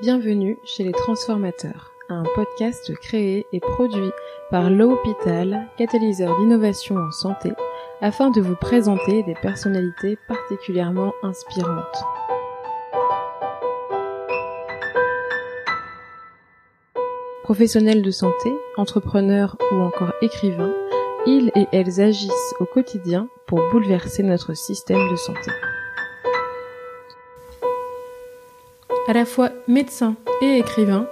Bienvenue chez les Transformateurs, un podcast créé et produit par l'Hôpital, catalyseur d'innovation en santé, afin de vous présenter des personnalités particulièrement inspirantes. Professionnels de santé, entrepreneurs ou encore écrivains, ils et elles agissent au quotidien pour bouleverser notre système de santé. À la fois médecin et écrivain,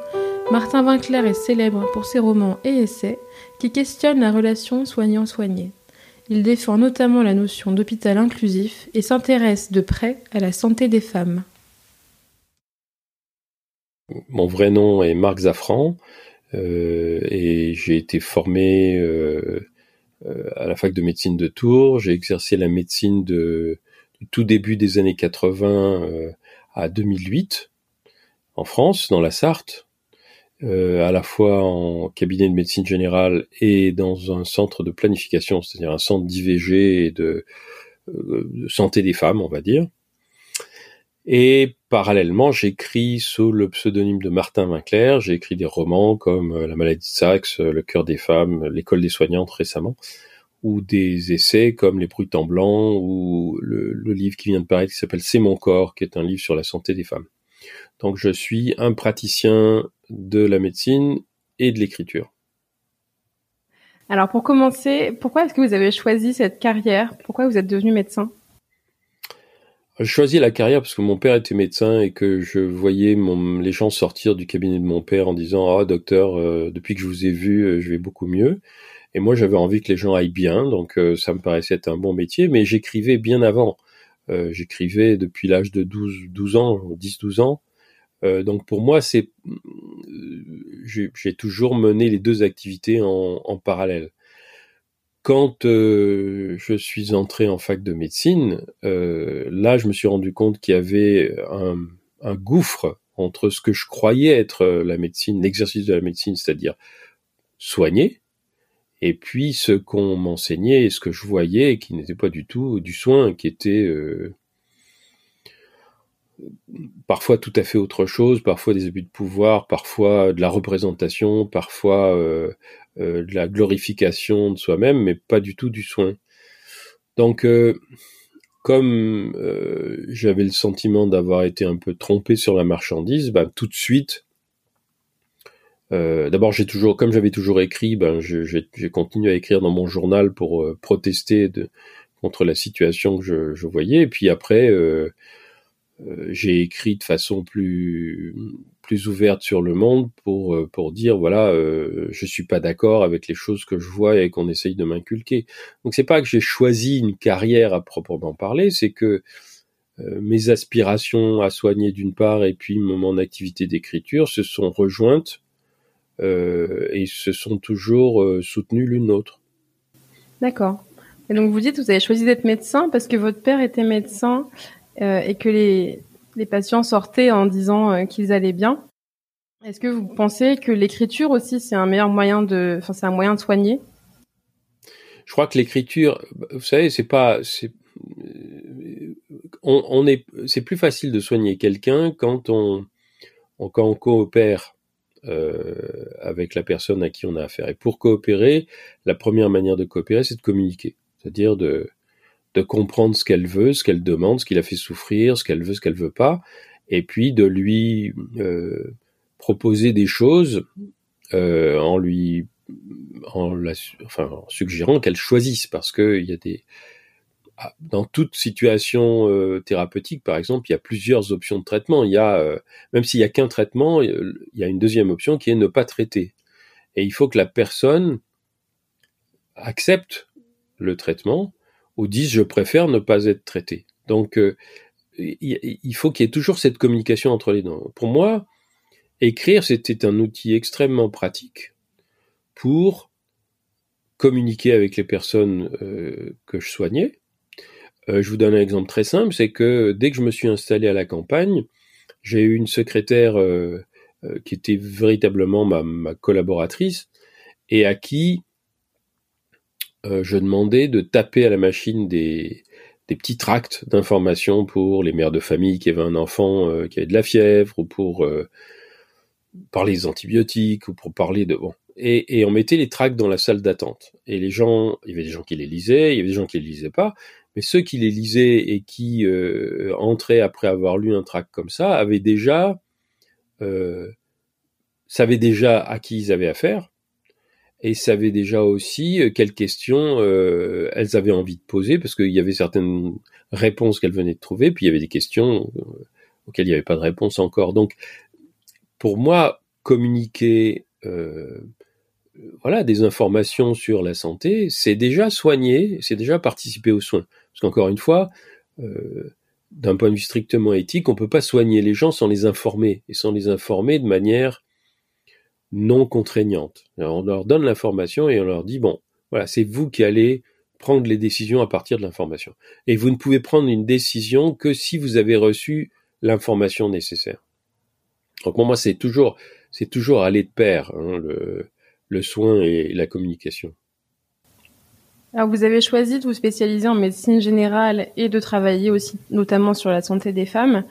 Martin Winkler est célèbre pour ses romans et essais qui questionnent la relation soignant-soigné. Il défend notamment la notion d'hôpital inclusif et s'intéresse de près à la santé des femmes. Mon vrai nom est Marc Zafran euh, et j'ai été formé euh, euh, à la fac de médecine de Tours. J'ai exercé la médecine de, du tout début des années 80 à 2008 en France, dans la Sarthe, euh, à la fois en cabinet de médecine générale et dans un centre de planification, c'est-à-dire un centre d'IVG et de, euh, de, santé des femmes, on va dire. Et parallèlement, j'écris sous le pseudonyme de Martin Winkler, j'ai écrit des romans comme euh, La maladie de Saxe, Le cœur des femmes, L'école des soignantes récemment, ou des essais comme Les bruits en blanc, ou le, le livre qui vient de paraître qui s'appelle C'est mon corps, qui est un livre sur la santé des femmes. Donc je suis un praticien de la médecine et de l'écriture. Alors pour commencer, pourquoi est-ce que vous avez choisi cette carrière? Pourquoi vous êtes devenu médecin? J'ai choisi la carrière parce que mon père était médecin et que je voyais les gens sortir du cabinet de mon père en disant ah docteur euh, depuis que je vous ai vu euh, je vais beaucoup mieux et moi j'avais envie que les gens aillent bien donc euh, ça me paraissait être un bon métier mais j'écrivais bien avant. J'écrivais depuis l'âge de 12 12 ans 10 12 ans euh, donc pour moi, c'est euh, j'ai toujours mené les deux activités en, parallèle. Quand euh, je suis entré en fac de médecine, là, je me suis rendu compte qu'il y avait un, un, gouffre entre ce que je croyais être la médecine, l'exercice de la médecine, c'est-à-dire soigner, et puis ce qu'on m'enseignait et ce que je voyais, qui n'était pas du tout du soin, qui était parfois tout à fait autre chose, parfois des abus de pouvoir, parfois de la représentation, parfois euh, euh, de la glorification de soi-même, mais pas du tout du soin. Donc, euh, comme euh, j'avais le sentiment d'avoir été un peu trompé sur la marchandise, ben, tout de suite, euh, d'abord j'ai toujours, comme j'avais toujours écrit, ben, j'ai continué à écrire dans mon journal pour protester contre la situation que je, voyais, et puis après euh, j'ai écrit de façon plus plus ouverte sur le monde pour euh, pour dire voilà euh, je suis pas d'accord avec les choses que je vois et qu'on essaye de m'inculquer. Donc c'est pas que j'ai choisi une carrière à proprement parler c'est que euh, mes aspirations à soigner d'une part et puis mon activité d'écriture se sont rejointes euh, et se sont toujours soutenues l'une l'autre. D'accord. Et donc vous dites vous avez choisi d'être médecin parce que votre père était médecin euh, et que les, patients sortaient en disant euh, qu'ils allaient bien. Est-ce que vous pensez que l'écriture aussi c'est un meilleur moyen de, enfin c'est un moyen soigner? Je crois que l'écriture, vous savez, c'est pas, c'est, on, est, c'est plus facile de soigner quelqu'un quand on, on, quand on coopère euh, avec la personne à qui on a affaire. Et pour coopérer, la première manière de coopérer, c'est de communiquer, c'est-à-dire de de comprendre ce qu'elle veut, ce qu'elle demande, ce qui la fait souffrir, ce qu'elle veut, ce qu'elle veut pas, et puis de lui euh, proposer des choses euh, en lui en, la, en suggérant qu'elle choisisse parce que il y a des ah, dans toute situation euh, thérapeutique, par exemple, il y a plusieurs options de traitement. Il y a, même s'il y a qu'un traitement, il y a une deuxième option qui est ne pas traiter. Et il faut que la personne accepte le traitement ou disent je préfère ne pas être traité. Donc euh, il faut qu'il y ait toujours cette communication entre les deux. Pour moi, écrire, c'était un outil extrêmement pratique pour communiquer avec les personnes euh, que je soignais. Euh, je vous donne un exemple très simple, c'est que dès que je me suis installé à la campagne, j'ai eu une secrétaire qui était véritablement ma, collaboratrice et à qui je demandais de taper à la machine des, petits tracts d'informations pour les mères de famille qui avaient un enfant euh, qui avait de la fièvre ou pour euh, parler des antibiotiques ou pour parler de bon. Et, on mettait les tracts dans la salle d'attente. Et les gens il y avait des gens qui les lisaient il y avait des gens qui les lisaient pas. Mais ceux qui les lisaient et qui euh, entraient après avoir lu un tract comme ça avaient déjà euh, savaient déjà à qui ils avaient affaire et savaient déjà aussi euh, quelles questions euh, elles avaient envie de poser, parce qu'il y avait certaines réponses qu'elles venaient de trouver, puis il y avait des questions euh, auxquelles il n'y avait pas de réponse encore. Donc, pour moi, communiquer euh, voilà, des informations sur la santé, c'est déjà soigner, c'est déjà participer aux soins. Parce qu'encore une fois, euh, d'un point de vue strictement éthique, on peut pas soigner les gens sans les informer, et sans les informer de manière non contraignante. on leur donne l'information et on leur dit, bon, voilà, c'est vous qui allez prendre les décisions à partir de l'information. Et vous ne pouvez prendre une décision que si vous avez reçu l'information nécessaire. Donc pour moi, c'est toujours, c'est toujours aller de pair, hein, le, le soin et la communication. Alors vous avez choisi de vous spécialiser en médecine générale et de travailler aussi notamment sur la santé des femmes.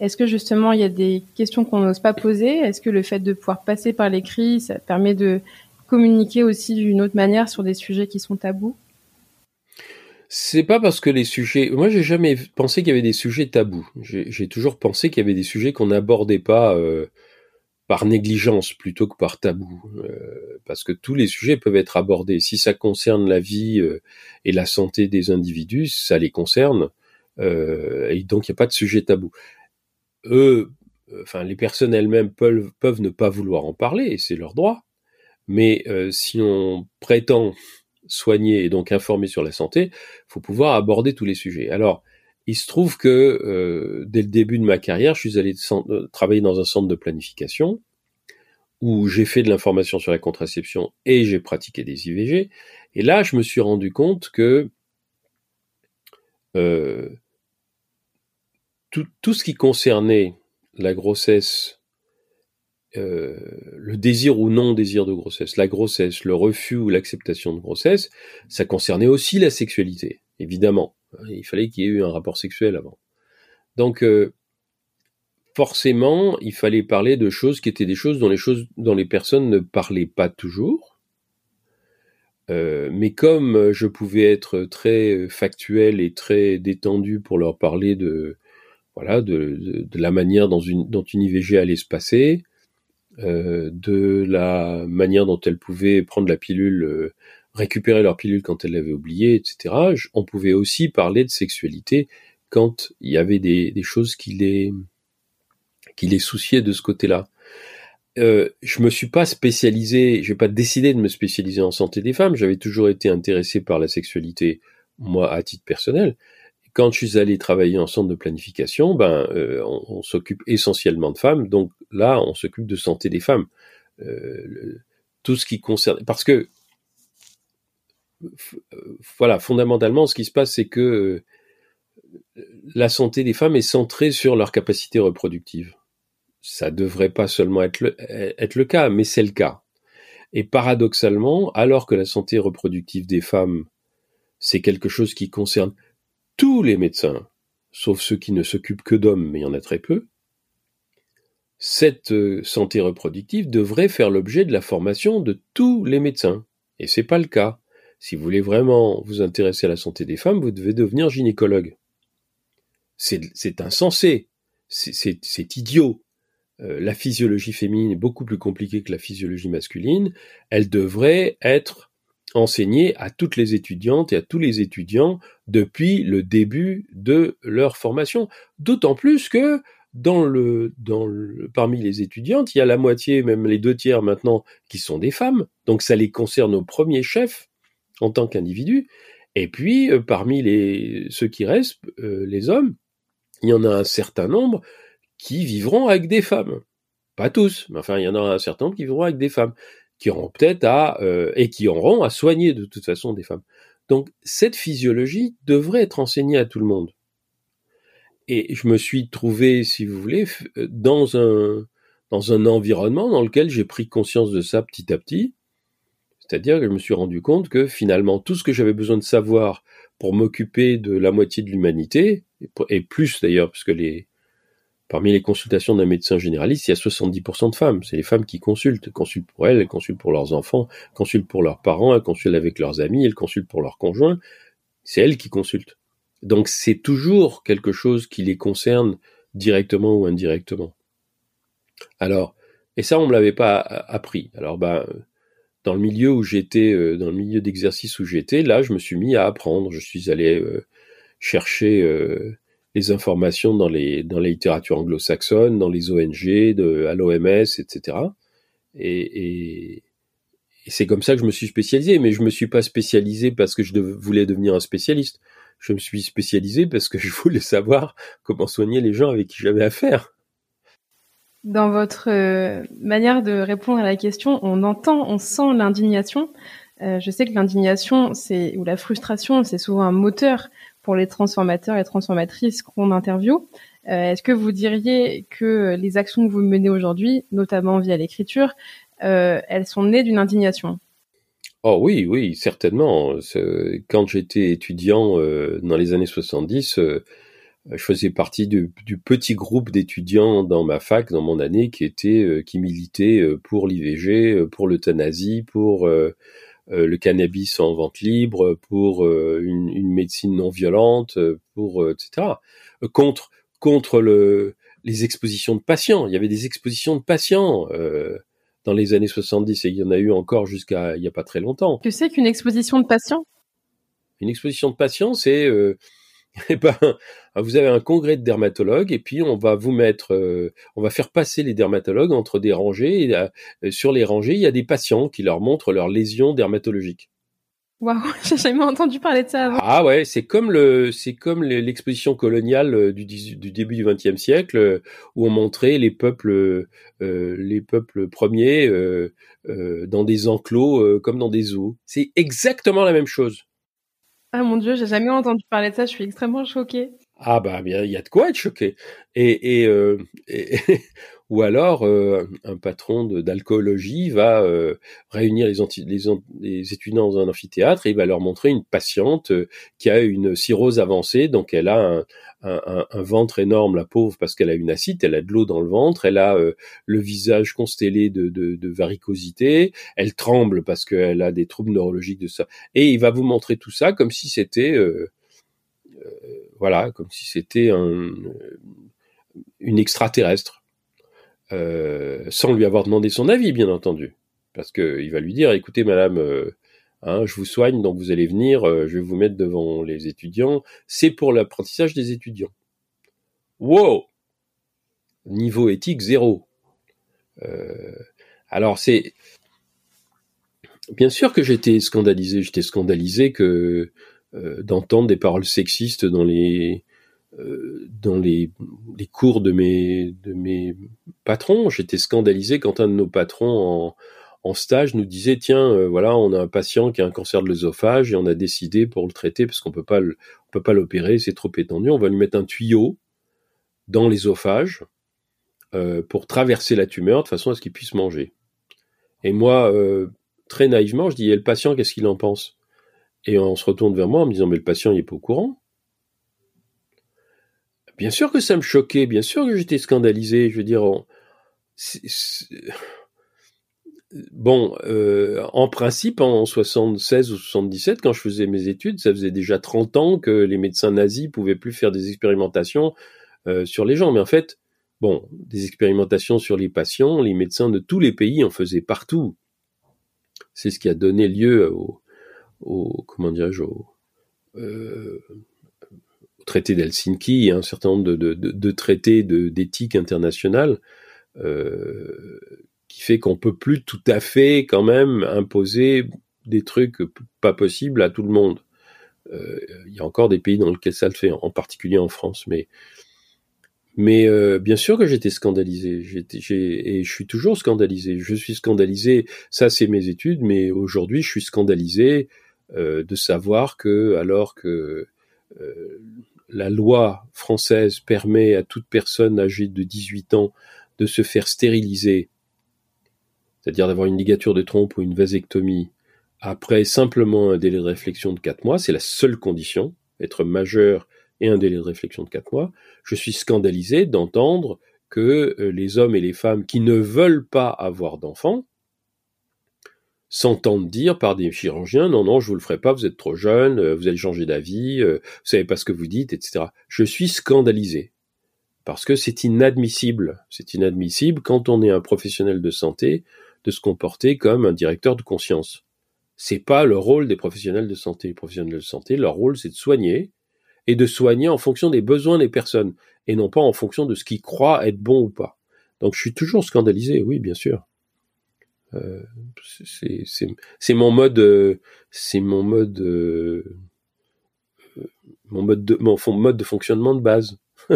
Est-ce que justement il y a des questions qu'on n'ose pas poser? Est-ce que le fait de pouvoir passer par l'écrit, ça permet de communiquer aussi d'une autre manière sur des sujets qui sont tabous? C'est pas parce que les sujets. Moi, j'ai jamais pensé qu'il y avait des sujets tabous. J'ai toujours pensé qu'il y avait des sujets qu'on n'abordait pas euh, par négligence plutôt que par tabou, euh, parce que tous les sujets peuvent être abordés. Si ça concerne la vie euh, et la santé des individus, ça les concerne, et donc il n'y a pas de sujet tabou eux, enfin les personnes elles-mêmes peuvent, peuvent ne pas vouloir en parler, et c'est leur droit. Mais euh, si on prétend soigner et donc informer sur la santé, faut pouvoir aborder tous les sujets. Alors, il se trouve que euh, dès le début de ma carrière, je suis allé euh, travailler dans un centre de planification où j'ai fait de l'information sur la contraception et j'ai pratiqué des IVG. Et là, je me suis rendu compte que euh, tout, ce qui concernait la grossesse, euh, le désir ou non désir de grossesse, la grossesse, le refus ou l'acceptation de grossesse, ça concernait aussi la sexualité, évidemment. Il fallait qu'il y ait eu un rapport sexuel avant. Donc, euh, forcément, il fallait parler de choses qui étaient des choses dont les personnes ne parlaient pas toujours. Euh, mais comme je pouvais être très factuel et très détendu pour leur parler de voilà, de, de, la manière dont une, dont une IVG allait se passer, euh, de la manière dont elles pouvaient prendre la pilule, euh, récupérer leur pilule quand elles l'avaient oubliée, etc. On pouvait aussi parler de sexualité quand il y avait des, des choses qui les, qui les souciaient de ce côté-là. Euh, je me suis pas spécialisé, j'ai pas décidé de me spécialiser en santé des femmes. J'avais toujours été intéressé par la sexualité, moi à titre personnel, quand je suis allé travailler en centre de planification, ben, euh, on, s'occupe essentiellement de femmes, donc là, on s'occupe de santé des femmes. Euh, tout ce qui concerne, parce que voilà, fondamentalement, ce qui se passe, c'est que euh, la santé des femmes est centrée sur leur capacité reproductive. Ça devrait pas seulement être le, être le cas, mais c'est le cas. Et paradoxalement, alors que la santé reproductive des femmes, c'est quelque chose qui concerne tous les médecins, sauf ceux qui ne s'occupent que d'hommes, mais il y en a très peu, cette euh, santé reproductive devrait faire l'objet de la formation de tous les médecins. Et c'est pas le cas. Si vous voulez vraiment vous intéresser à la santé des femmes, vous devez devenir gynécologue. C'est insensé. C'est idiot. Euh, la physiologie féminine est beaucoup plus compliquée que la physiologie masculine. Elle devrait être enseigné à toutes les étudiantes et à tous les étudiants depuis le début de leur formation. D'autant plus que dans le, dans le, parmi les étudiantes, il y a la moitié, même les deux tiers maintenant, qui sont des femmes. Donc ça les concerne au premier chef en tant qu'individu. Et puis euh, parmi les ceux qui restent, euh, les hommes, il y en a un certain nombre qui vivront avec des femmes. Pas tous, mais enfin il y en a un certain nombre qui vivront avec des femmes qui auront peut-être à euh, et qui auront à soigner de toute façon des femmes. Donc cette physiologie devrait être enseignée à tout le monde. Et je me suis trouvé, si vous voulez, euh, dans un dans un environnement dans lequel j'ai pris conscience de ça petit à petit. C'est-à-dire que je me suis rendu compte que finalement tout ce que j'avais besoin de savoir pour m'occuper de la moitié de l'humanité, et plus d'ailleurs, parce que les, parmi les consultations d'un médecin généraliste, il y a 70% de femmes. C'est les femmes qui consultent. Consultent pour elles, elles consultent pour leurs enfants, consultent pour leurs parents, elles consultent avec leurs amis, elles consultent pour leurs conjoints. C'est elles qui consultent. Donc c'est toujours quelque chose qui les concerne directement ou indirectement. Alors, et ça on me l'avait pas appris. Alors bah dans le milieu où j'étais, euh, dans le milieu d'exercice où j'étais, là je me suis mis à apprendre. Je suis allé euh, chercher euh, les informations dans les dans la littérature anglo-saxonne, dans les ONG, à l'OMS, etc. Et, et, c'est comme ça que je me suis spécialisé. Mais je me suis pas spécialisé parce que je voulais devenir un spécialiste. Je me suis spécialisé parce que je voulais savoir comment soigner les gens avec qui j'avais affaire. Dans votre euh, manière de répondre à la question, on entend, on sent l'indignation. Euh, je sais que l'indignation, c'est ou la frustration, c'est souvent un moteur pour les transformateurs et transformatrices qu'on interviewe. Euh, est-ce que vous diriez que les actions que vous menez aujourd'hui, notamment via l'écriture, euh, elles sont nées d'une indignation? Oh oui, oui, certainement. Quand j'étais étudiant euh, dans les années 70, je faisais partie du, petit groupe d'étudiants dans ma fac, dans mon année, qui était, qui militait pour l'IVG, pour l'euthanasie, pour le cannabis en vente libre, pour euh, une, une, médecine non violente, euh, pour etc. Contre contre le, les expositions de patients. Il y avait des expositions de patients dans les années 70 et il y en a eu encore jusqu'à il n'y a pas très longtemps. Tu sais qu'une exposition de patients? Une exposition de patients, c'est eh ben, vous avez un congrès de dermatologues et puis on va vous mettre, euh, on va faire passer les dermatologues entre des rangées. Et, euh, sur les rangées, il y a des patients qui leur montrent leurs lésions dermatologiques. Waouh, j'ai jamais entendu parler de ça avant. Ah ouais, c'est comme le, c'est comme l'exposition coloniale euh, du, du début du XXe siècle où on montrait les peuples, les peuples premiers dans des enclos comme dans des zoos. C'est exactement la même chose. Ah mon dieu, j'ai jamais entendu parler de ça, je suis extrêmement choquée. Ah bah il y a de quoi être choqué. Et, et, euh, ou alors euh, un patron d'alcoolologie va euh, réunir les, les, étudiants dans un amphithéâtre et il va leur montrer une patiente qui a une cirrhose avancée, donc elle a un, un, un, ventre énorme, la pauvre, parce qu'elle a une acide, elle a de l'eau dans le ventre, elle a euh, le visage constellé de, de, de, varicosité, elle tremble parce qu'elle a des troubles neurologiques de ça. Et il va vous montrer tout ça comme si c'était, euh, euh, voilà, comme si c'était un, une extraterrestre, sans lui avoir demandé son avis, bien entendu, parce qu'il va lui dire, écoutez, madame Hein, je vous soigne, donc vous allez venir, euh, je vais vous mettre devant les étudiants. C'est pour l'apprentissage des étudiants. Wow Niveau éthique zéro. Euh, alors c'est bien sûr que j'étais scandalisé. J'étais scandalisé que euh, d'entendre des paroles sexistes dans les dans les, les, cours de mes de mes patrons. J'étais scandalisé quand un de nos patrons en en stage nous disait tiens euh, voilà on a un patient qui a un cancer de l'œsophage et on a décidé pour le traiter parce qu'on peut pas peut pas l'opérer c'est trop étendu. On va lui mettre un tuyau dans l'œsophage euh, pour traverser la tumeur de façon à ce qu'il puisse manger. Et moi euh, très naïvement je dis et le patient qu'est-ce qu'il en pense? Et on se retourne vers moi en me disant mais le patient il est pas au courant bien sûr que ça me choquait bien sûr que j'étais scandalisé je veux dire bon, euh, en principe, en 76 ou 77, quand je faisais mes études, ça faisait déjà 30 ans que les médecins nazis pouvaient plus faire des expérimentations euh, sur les gens. Mais en fait, bon, des expérimentations sur les patients, les médecins de tous les pays en faisaient partout. C'est ce qui a donné lieu au, au comment dirais-je, au, euh, traité d'Helsinki un certain nombre de, de, traités d'éthique internationale. Euh, qui fait qu'on peut plus tout à fait quand même imposer des trucs pas possibles à tout le monde. Euh, il y a encore des pays dans lesquels ça le fait, en particulier en France, mais mais euh, bien sûr que j'étais scandalisé, j'étais, et je suis toujours scandalisé. Je suis scandalisé, ça c'est mes études, mais aujourd'hui je suis scandalisé de savoir que alors que euh, la loi française permet à toute personne âgée de 18 ans de se faire stériliser c'est-à-dire d'avoir une ligature de trompe ou une vasectomie après simplement un délai de réflexion de quatre mois, c'est la seule condition, être majeur et un délai de réflexion de quatre mois, je suis scandalisé d'entendre que euh, les hommes et les femmes qui ne veulent pas avoir d'enfants s'entendent dire par des chirurgiens non non je vous le ferai pas vous êtes trop jeune euh, vous allez changer d'avis euh, vous savez pas ce que vous dites etc je suis scandalisé. Parce que c'est inadmissible. C'est inadmissible quand on est un professionnel de santé de se comporter comme un directeur de conscience. C'est pas le rôle des professionnels de santé. Les professionnels de santé leur rôle c'est de soigner et de soigner en fonction des besoins des personnes et non pas en fonction de ce qu'ils croient être bon ou pas. Donc je suis toujours scandalisé, oui, bien sûr. Euh, c'est mon mode, c'est mon mode, euh, mon mode de, mon mode de fonctionnement de base.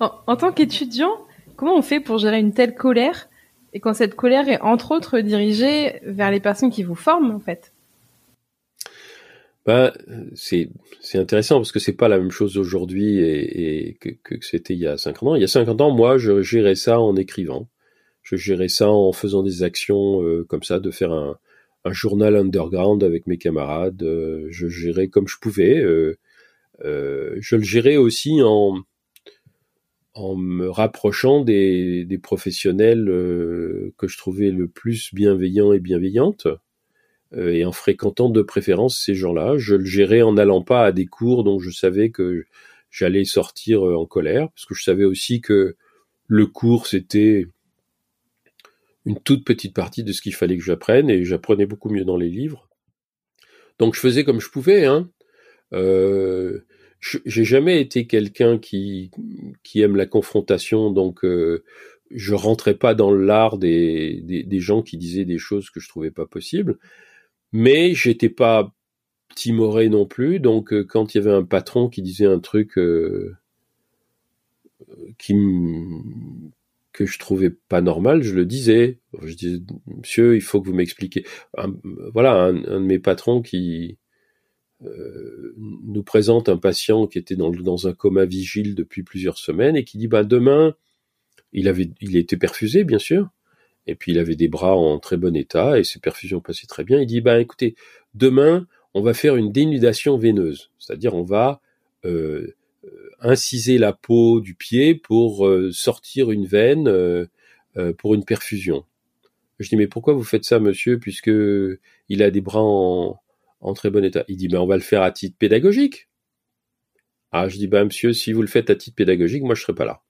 en, en, tant qu'étudiant, comment on fait pour gérer une telle colère et quand cette colère est entre autres dirigée vers les personnes qui vous forment en fait? Ben, c'est c'est intéressant parce que c'est pas la même chose aujourd'hui et, et que, que c'était il y a 50 ans. Il y a 50 ans, moi, je gérais ça en écrivant. Je gérais ça en faisant des actions euh, comme ça, de faire un, un, journal underground avec mes camarades. Euh, je gérais comme je pouvais. Euh, je le gérais aussi en en me rapprochant des, des professionnels que je trouvais le plus bienveillants et bienveillantes. Euh, et en fréquentant de préférence ces gens-là. Je le gérais en n'allant pas à des cours dont je savais que j'allais sortir euh, en colère, parce que je savais aussi que le cours, c'était une toute petite partie de ce qu'il fallait que j'apprenne, et j'apprenais beaucoup mieux dans les livres. Donc je faisais comme je pouvais. Hein. Euh, j'ai jamais été quelqu'un qui, qui aime la confrontation, donc euh, je rentrais pas dans l'art des, des, gens qui disaient des choses que je trouvais pas possibles mais j'étais pas timoré non plus. Donc euh, quand il y avait un patron qui disait un truc euh, qui que je trouvais pas normal, je le disais. Je disais, monsieur, il faut que vous m'expliquiez. voilà, un, de mes patrons qui euh, nous présente un patient qui était dans, dans, un coma vigile depuis plusieurs semaines et qui dit, bah demain, il avait, il était perfusé, bien sûr. Et puis il avait des bras en très bon état et ses perfusions passaient très bien. Il dit bah écoutez, demain on va faire une dénudation veineuse, c'est-à-dire on va euh, inciser la peau du pied pour euh, sortir une veine pour une perfusion. Je dis mais pourquoi vous faites ça monsieur puisque il a des bras en, très bon état? Il dit ben on va le faire à titre pédagogique. Ah je dis bah monsieur si vous le faites à titre pédagogique moi je serai pas là.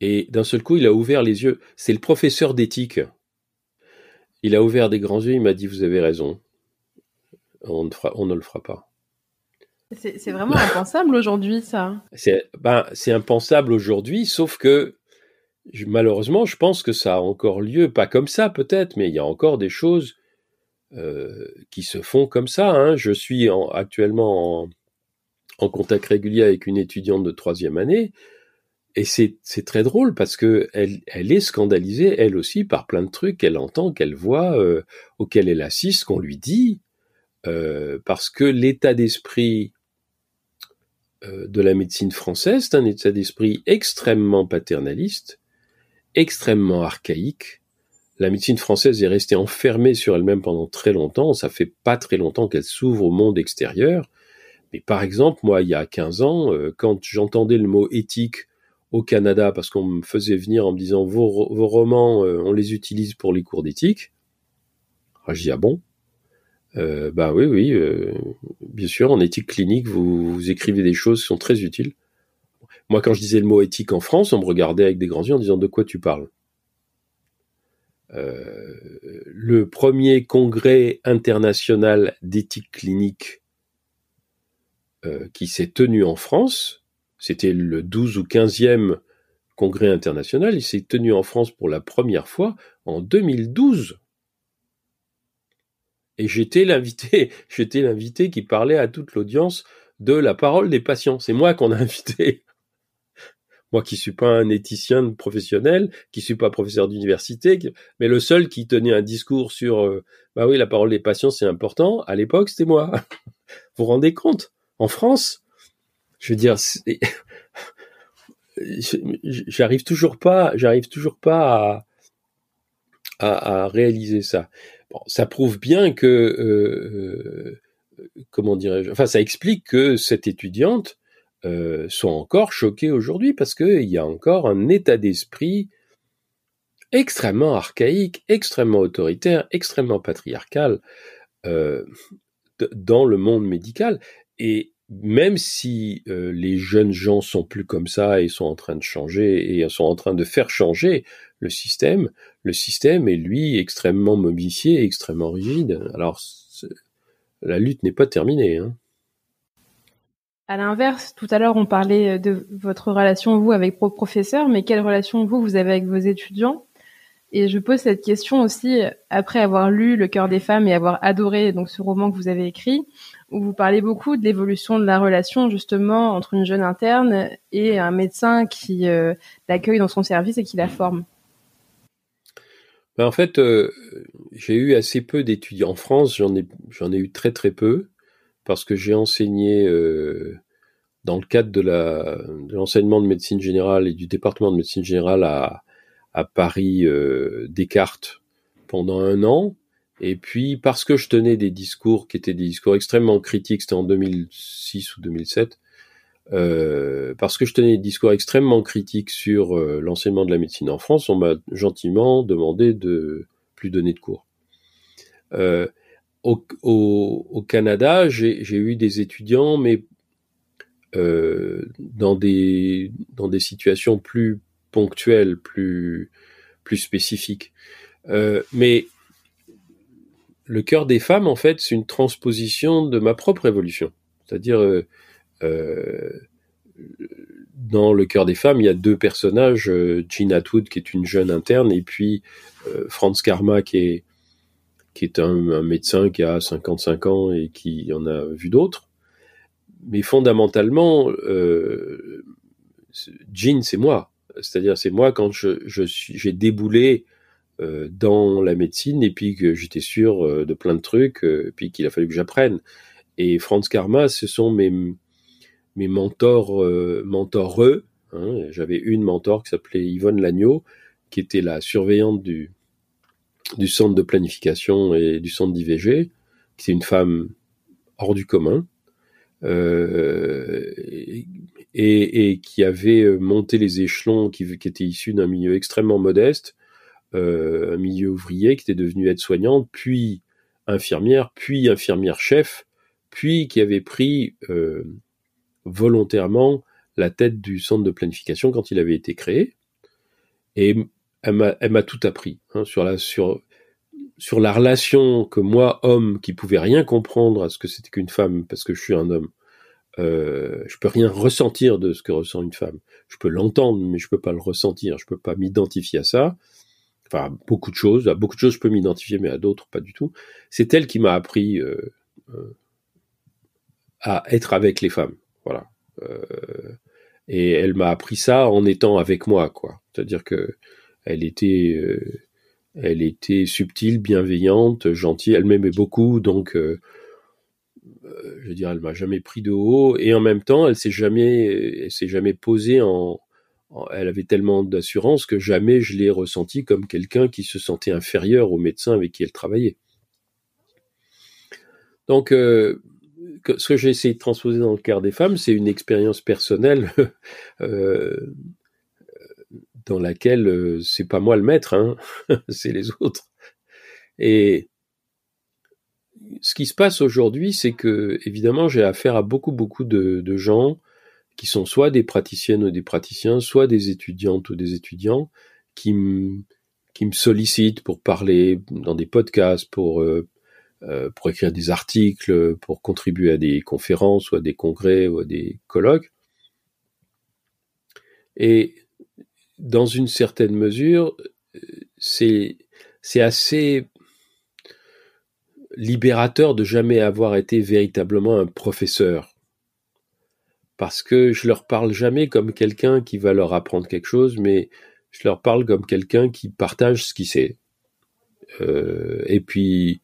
Et d'un seul coup, il a ouvert les yeux. C'est le professeur d'éthique. Il a ouvert des grands yeux, il m'a dit, vous avez raison. On ne le fera pas. C'est vraiment impensable aujourd'hui, ça. C'est ben, impensable aujourd'hui, sauf que malheureusement, je pense que ça a encore lieu, pas comme ça peut-être, mais il y a encore des choses euh, qui se font comme ça. Hein. Je suis en, actuellement en, contact régulier avec une étudiante de troisième année et c'est très drôle parce que elle, est scandalisée elle aussi par plein de trucs qu'elle entend, qu'elle voit, euh, auxquels elle assiste, qu'on lui dit, euh, parce que l'état d'esprit de la médecine française, c'est un état d'esprit extrêmement paternaliste, extrêmement archaïque. La médecine française est restée enfermée sur elle-même pendant très longtemps. Ça fait pas très longtemps qu'elle s'ouvre au monde extérieur. Mais par exemple, moi, il y a 15 ans, euh, quand j'entendais le mot éthique au Canada parce qu'on me faisait venir en me disant vos, romans, euh, on les utilise pour les cours d'éthique. Ah, dis ah bon? Euh, Bah oui, oui, euh, bien sûr, en éthique clinique, vous, écrivez des choses qui sont très utiles. Moi, quand je disais le mot éthique en France, on me regardait avec des grands yeux en disant de quoi tu parles? Euh, Le premier congrès international d'éthique clinique euh, qui s'est tenu en France, c'était le 12 ou 15e congrès international. Il s'est tenu en France pour la première fois en 2012. Et j'étais l'invité, j'étais l'invité qui parlait à toute l'audience de la parole des patients. C'est moi qu'on a invité. Moi qui suis pas un éthicien professionnel, qui suis pas professeur d'université, mais le seul qui tenait un discours sur, euh, bah oui, la parole des patients c'est important. À l'époque, c'était moi. vous vous rendez compte? En France, je veux dire, j'arrive toujours pas, j'arrive toujours pas à, réaliser ça. Ça prouve bien que, euh, comment dirais-je, enfin, ça explique que cette étudiante soit encore choquée aujourd'hui parce qu'il y a encore un état d'esprit extrêmement archaïque, extrêmement autoritaire, extrêmement patriarcal dans le monde médical. Et même si euh, les jeunes gens sont plus comme ça et sont en train de changer et sont en train de faire changer le système, le système est lui extrêmement mobifié, extrêmement rigide. Alors la lutte n'est pas terminée. Hein. À l'inverse, tout à l'heure on parlait de votre relation vous avec vos professeurs, mais quelle relation vous vous avez avec vos étudiants? Et je pose cette question aussi après avoir lu Le cœur des femmes et avoir adoré donc ce roman que vous avez écrit où vous parlez beaucoup de l'évolution de la relation justement entre une jeune interne et un médecin qui euh, l'accueille dans son service et qui la forme. Ben, en fait, euh, j'ai eu assez peu d'étudiants en France, j'en ai, ai eu très très peu, parce que j'ai enseigné euh, dans le cadre de, l'enseignement de médecine générale et du département de médecine générale à Paris Descartes pendant un an, et puis, parce que je tenais des discours qui étaient des discours extrêmement critiques, c'était en 2006 ou 2007, euh, parce que je tenais des discours extrêmement critiques sur euh, l'enseignement de la médecine en France, on m'a gentiment demandé de plus donner de cours. Euh, au, au, au, Canada, j'ai eu des étudiants, mais euh, dans des dans des situations plus ponctuelles, plus plus spécifiques. Euh, mais le cœur des femmes, en fait, c'est une transposition de ma propre évolution. C'est-à-dire, euh, euh, dans le cœur des femmes, il y a deux personnages, euh, Jean Atwood, qui est une jeune interne, et puis Franz Karma, qui est, qui est un, médecin qui a 55 ans et qui en a vu d'autres. Mais fondamentalement, Jean, c'est moi. C'est-à-dire, c'est moi quand je, je j'ai déboulé euh, dans la médecine et puis que j'étais sûr euh, de plein de trucs, euh, puis qu'il a fallu que j'apprenne. Et Franz Karma, ce sont mes, mes mentors, mentoreux. Hein. J'avais une mentor qui s'appelait Yvonne Lagneau, qui était la surveillante du, du centre de planification et du centre d'IVG, qui est une femme hors du commun, euh, et, et, qui avait monté les échelons, qui, qui était issu d'un milieu extrêmement modeste, euh, un milieu ouvrier, qui était devenu aide-soignante, puis infirmière, puis infirmière-chef, puis qui avait pris euh, volontairement la tête du centre de planification quand il avait été créé. Et elle m'a tout appris hein, sur, la, relation que moi, homme, qui pouvait rien comprendre à ce que c'était qu'une femme, parce que je suis un homme, euh, je peux rien ressentir de ce que ressent une femme. Je peux l'entendre, mais je peux pas le ressentir. Je peux pas m'identifier à ça enfin beaucoup de choses, à beaucoup de choses je peux m'identifier, mais à d'autres pas du tout. C'est elle qui m'a appris euh, euh, à être avec les femmes, voilà. Euh, et elle m'a appris ça en étant avec moi, quoi. C'est-à-dire que elle était, elle était subtile, bienveillante, gentille. Elle m'aimait beaucoup, donc je veux dire, elle m'a jamais pris de haut, et en même temps, elle s'est jamais, s'est jamais posée en elle avait tellement d'assurance que jamais je l'ai ressenti comme quelqu'un qui se sentait inférieur au médecin avec qui elle travaillait. Donc, euh, ce que j'ai essayé de transposer dans le cœur des femmes, c'est une expérience personnelle euh, dans laquelle euh, c'est pas moi le maître, hein, c'est les autres. Et ce qui se passe aujourd'hui, c'est que évidemment, j'ai affaire à beaucoup beaucoup de gens qui sont soit des praticiennes ou des praticiens, soit des étudiantes ou des étudiants qui me qui me sollicitent pour parler dans des podcasts, pour euh, euh, pour écrire des articles, pour contribuer à des conférences ou à des congrès ou à des colloques. Et dans une certaine mesure, c'est c'est assez libérateur de jamais avoir été véritablement un professeur parce que je leur parle jamais comme quelqu'un qui va leur apprendre quelque chose, mais je leur parle comme quelqu'un qui partage ce qu'il sait. Euh, et puis,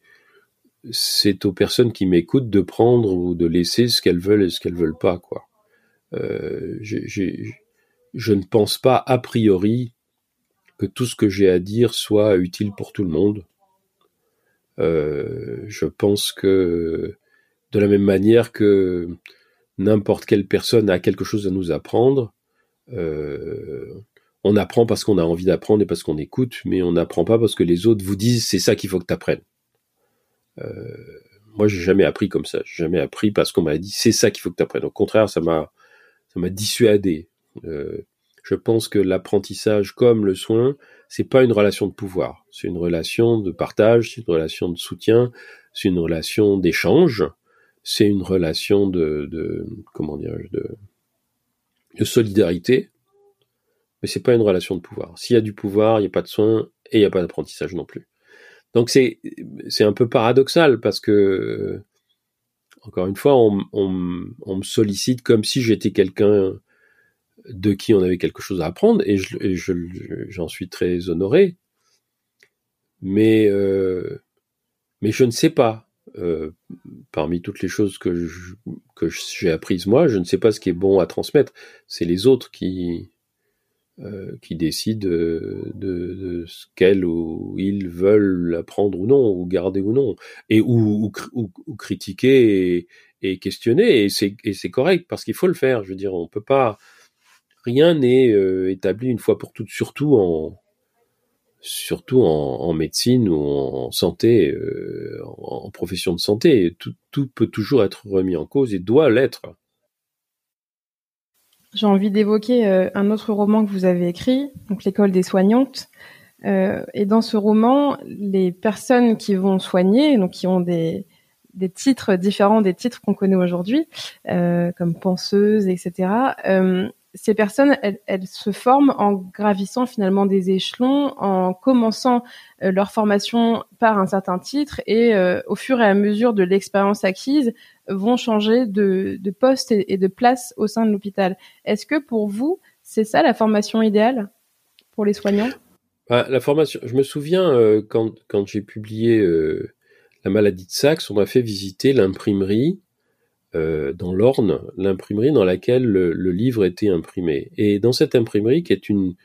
c'est aux personnes qui m'écoutent de prendre ou de laisser ce qu'elles veulent et ce qu'elles veulent pas, quoi. Euh, je ne pense pas a priori que tout ce que j'ai à dire soit utile pour tout le monde. Euh, je pense que de la même manière que n'importe quelle personne a quelque chose à nous apprendre, euh, on apprend parce qu'on a envie d'apprendre et parce qu'on écoute, mais on n'apprend pas parce que les autres vous disent c'est ça qu'il faut que tu apprennes. Euh, moi, j'ai jamais appris comme ça. J'ai jamais appris parce qu'on m'a dit c'est ça qu'il faut que tu apprennes. Au contraire, ça m'a ça m'a dissuadé. Euh, je pense que l'apprentissage, comme le soin, c'est pas une relation de pouvoir. C'est une relation de partage, c'est une relation de soutien, c'est une relation d'échange, c'est une relation de, comment de, solidarité mais c'est pas une relation de pouvoir. S'il y a du pouvoir, il n'y a pas de soin et il n'y a pas d'apprentissage non plus. Donc c'est c'est un peu paradoxal parce que encore une fois, on, me sollicite comme si j'étais quelqu'un de qui on avait quelque chose à apprendre et je, j'en suis très honoré. Mais euh, mais je ne sais pas. Euh, parmi toutes les choses que que j'ai apprises moi, je ne sais pas ce qui est bon à transmettre. C'est les autres qui euh, qui décident de, de, ce qu'elles ou ils veulent apprendre ou non, ou garder ou non, et ou, ou, critiquer et, et, questionner, et c'est, et c'est correct parce qu'il faut le faire. Je veux dire, on peut pas, rien n'est euh, établi une fois pour toutes, surtout en surtout en, médecine ou en santé, euh, en, profession de santé. Tout, peut toujours être remis en cause et doit l'être. J'ai envie d'évoquer euh, un autre roman que vous avez écrit, donc l'école des soignantes. Euh, et dans ce roman, les personnes qui vont soigner, donc qui ont des, titres différents des titres qu'on connaît aujourd'hui, comme penseuses, etc. Ces personnes, elles, elles, se forment en gravissant finalement des échelons, en commençant euh, leur formation par un certain titre et euh, au fur et à mesure de l'expérience acquise, vont changer de, de poste et, de place au sein de l'hôpital. Est-ce que pour vous, c'est ça la formation idéale pour les soignants? Bah, La formation, je me souviens euh, quand, quand j'ai publié euh, La maladie de Saxe, on m'a fait visiter l'imprimerie euh, dans l'Orne, l'imprimerie dans laquelle le, livre était imprimé. Et dans cette imprimerie, qui est une,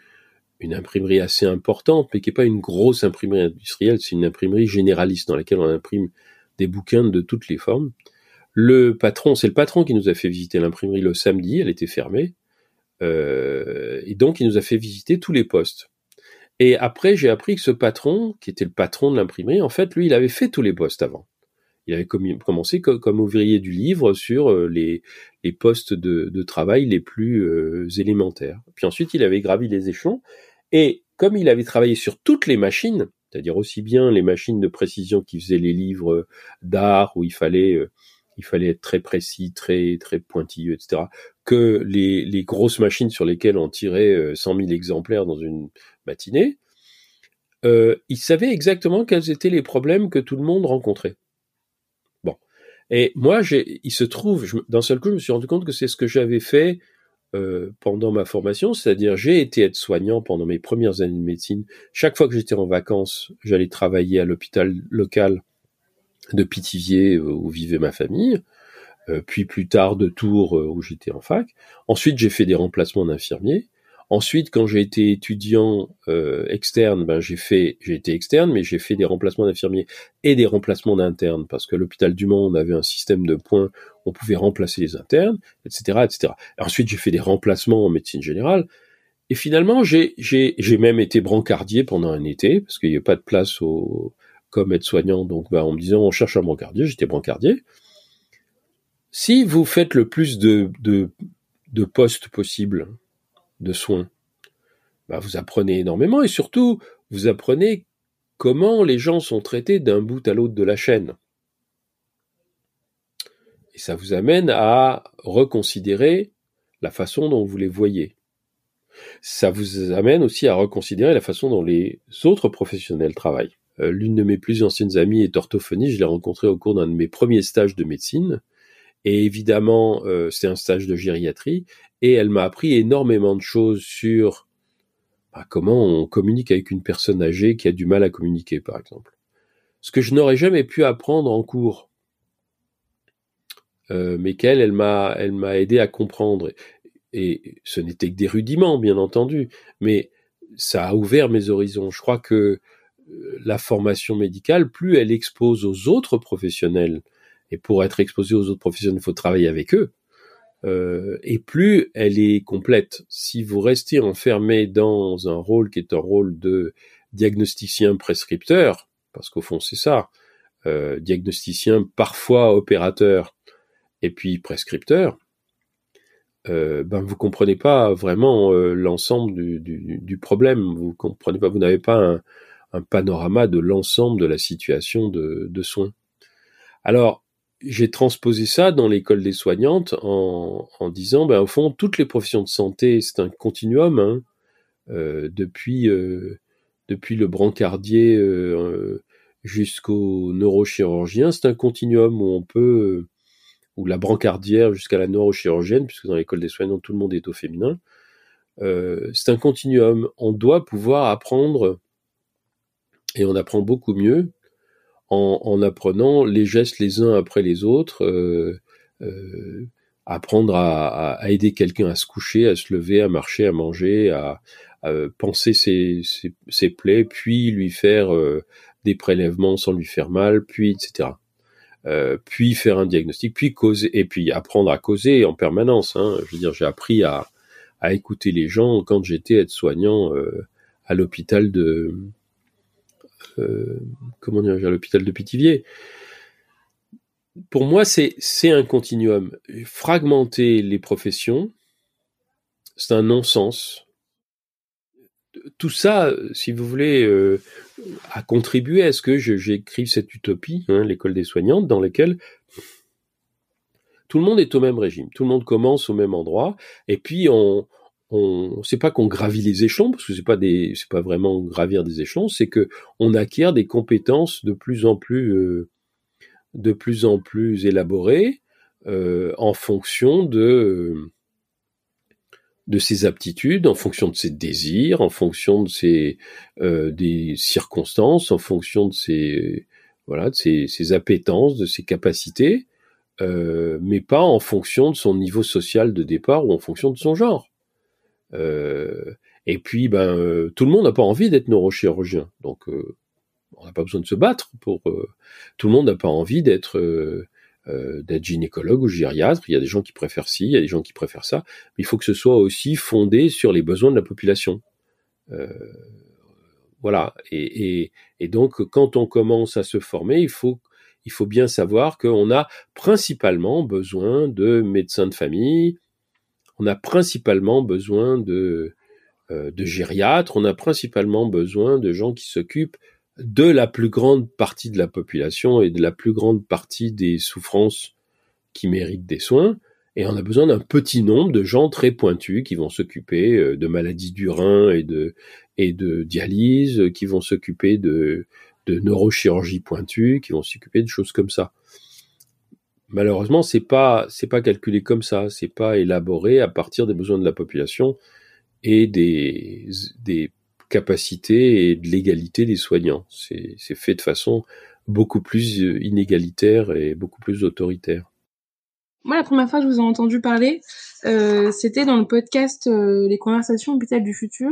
une imprimerie assez importante, mais qui n'est pas une grosse imprimerie industrielle, c'est une imprimerie généraliste dans laquelle on imprime des bouquins de toutes les formes. Le patron, c'est le patron qui nous a fait visiter l'imprimerie le samedi, elle était fermée, euh, et donc il nous a fait visiter tous les postes. Et après, j'ai appris que ce patron, qui était le patron de l'imprimerie, en fait, lui, il avait fait tous les postes avant. Il avait commencé comme, ouvrier du livre sur euh, les, postes de, travail les plus euh, élémentaires. Puis ensuite, il avait gravi les échelons. Et comme il avait travaillé sur toutes les machines, c'est-à-dire aussi bien les machines de précision qui faisaient les livres d'art où il fallait euh, il fallait être très précis, très très pointilleux, etc. Que les, grosses machines sur lesquelles on tirait 100 euh, 000 exemplaires dans une matinée, il savait exactement quels étaient les problèmes que tout le monde rencontrait. Et moi, il se trouve, d'un seul coup, je me suis rendu compte que c'est ce que j'avais fait euh, pendant ma formation, c'est-à-dire j'ai été aide-soignant pendant mes premières années de médecine. Chaque fois que j'étais en vacances, j'allais travailler à l'hôpital local de Pithiviers euh, où vivait ma famille, euh, puis plus tard de Tours euh, où j'étais en fac. Ensuite, j'ai fait des remplacements d'infirmiers. Ensuite, quand j'ai été étudiant euh, externe, ben j'ai fait, j'ai été externe, mais j'ai fait des remplacements d'infirmiers et des remplacements d'internes parce que l'hôpital du Mans, on avait un système de points, on pouvait remplacer les internes, etc., etc. ensuite, j'ai fait des remplacements en médecine générale. Et finalement, j'ai, j'ai, j'ai même été brancardier pendant un été parce qu'il n'y a pas de place au, comme aide-soignant, donc bah, en me disant on cherche un brancardier, j'étais brancardier. Si vous faites le plus de, de, de postes possibles de soins, bah, vous apprenez énormément et surtout vous apprenez comment les gens sont traités d'un bout à l'autre de la chaîne. Et ça vous amène à reconsidérer la façon dont vous les voyez. Ça vous amène aussi à reconsidérer la façon dont les autres professionnels travaillent. Euh, l'une de mes plus anciennes amies est orthophoniste. Je l'ai rencontrée au cours d'un de mes premiers stages de médecine. Et évidemment, euh, c'est un stage de gériatrie. Et elle m'a appris énormément de choses sur bah, comment on communique avec une personne âgée qui a du mal à communiquer, par exemple. Ce que je n'aurais jamais pu apprendre en cours. Euh, mais qu'elle, elle m'a, m'a aidé à comprendre. Et ce n'était que des rudiments, bien entendu. Mais ça a ouvert mes horizons. Je crois que la formation médicale, plus elle expose aux autres professionnels, et pour être exposé aux autres professionnels, il faut travailler avec eux, euh, et plus elle est complète. Si vous restez enfermé dans un rôle qui est un rôle de diagnosticien prescripteur, parce qu'au fond c'est ça, euh, diagnosticien parfois opérateur et puis prescripteur, euh, ben vous comprenez pas vraiment euh, l'ensemble du, problème. Vous comprenez pas, vous n'avez pas un, un, panorama de l'ensemble de la situation de, de soins. Alors j'ai transposé ça dans l'école des soignantes en, en, disant, ben, au fond, toutes les professions de santé, c'est un continuum, hein, euh, depuis, euh, depuis le brancardier euh, jusqu'au neurochirurgien, c'est un continuum où on peut, ou la brancardière jusqu'à la neurochirurgienne, puisque dans l'école des soignants, tout le monde est au féminin. c'est un continuum. On doit pouvoir apprendre, et on apprend beaucoup mieux, en, apprenant les gestes les uns après les autres, euh, euh, apprendre à, aider quelqu'un à se coucher, à se lever, à marcher, à manger, à, penser ses, ses, plaies, puis lui faire euh, des prélèvements sans lui faire mal, puis etc. puis faire un diagnostic, puis causer, et puis apprendre à causer en permanence. Hein. Je veux dire, j'ai appris à, à écouter les gens quand j'étais aide-soignant à l'hôpital de, euh, comment dire, à l'hôpital de Pithiviers. Pour moi, c'est un continuum. Fragmenter les professions, c'est un non-sens. Tout ça, si vous voulez, euh, a contribué à ce que j'écrive cette utopie, hein, l'école des soignantes, dans laquelle tout le monde est au même régime, tout le monde commence au même endroit, et puis on, on sait pas qu'on gravit les échelons parce que c'est pas des c'est pas vraiment gravir des échelons, c'est que on acquiert des compétences de plus en plus euh, de plus en plus élaborées euh, en fonction de de ses aptitudes, en fonction de ses désirs, en fonction de ses euh, des circonstances, en fonction de ses voilà de ses, ses appétences, de ses capacités, mais pas en fonction de son niveau social de départ ou en fonction de son genre. Euh, et puis, ben, euh, tout le monde n'a pas envie d'être neurochirurgien. Donc, euh, on n'a pas besoin de se battre pour. tout le monde n'a pas envie d'être d'être gynécologue ou gériatre. Il y a des gens qui préfèrent ci, il y a des gens qui préfèrent ça. Mais il faut que ce soit aussi fondé sur les besoins de la population. voilà. Et, et, et, donc, quand on commence à se former, il faut, il faut bien savoir qu'on a principalement besoin de médecins de famille, on a principalement besoin de, euh, de gériatres, on a principalement besoin de gens qui s'occupent de la plus grande partie de la population et de la plus grande partie des souffrances qui méritent des soins. Et on a besoin d'un petit nombre de gens très pointus qui vont s'occuper euh, de maladies du rein et de, et de dialyse, qui vont s'occuper de, de neurochirurgie pointue, qui vont s'occuper de choses comme ça malheureusement, c'est pas c'est pas calculé comme ça, c'est pas élaboré à partir des besoins de la population et des des capacités et de l'égalité des soignants. C'est c'est fait de façon beaucoup plus euh, inégalitaire et beaucoup plus autoritaire. Moi, la première fois que je vous ai entendu parler, euh, c'était dans le podcast euh, Les conversations hôpital du futur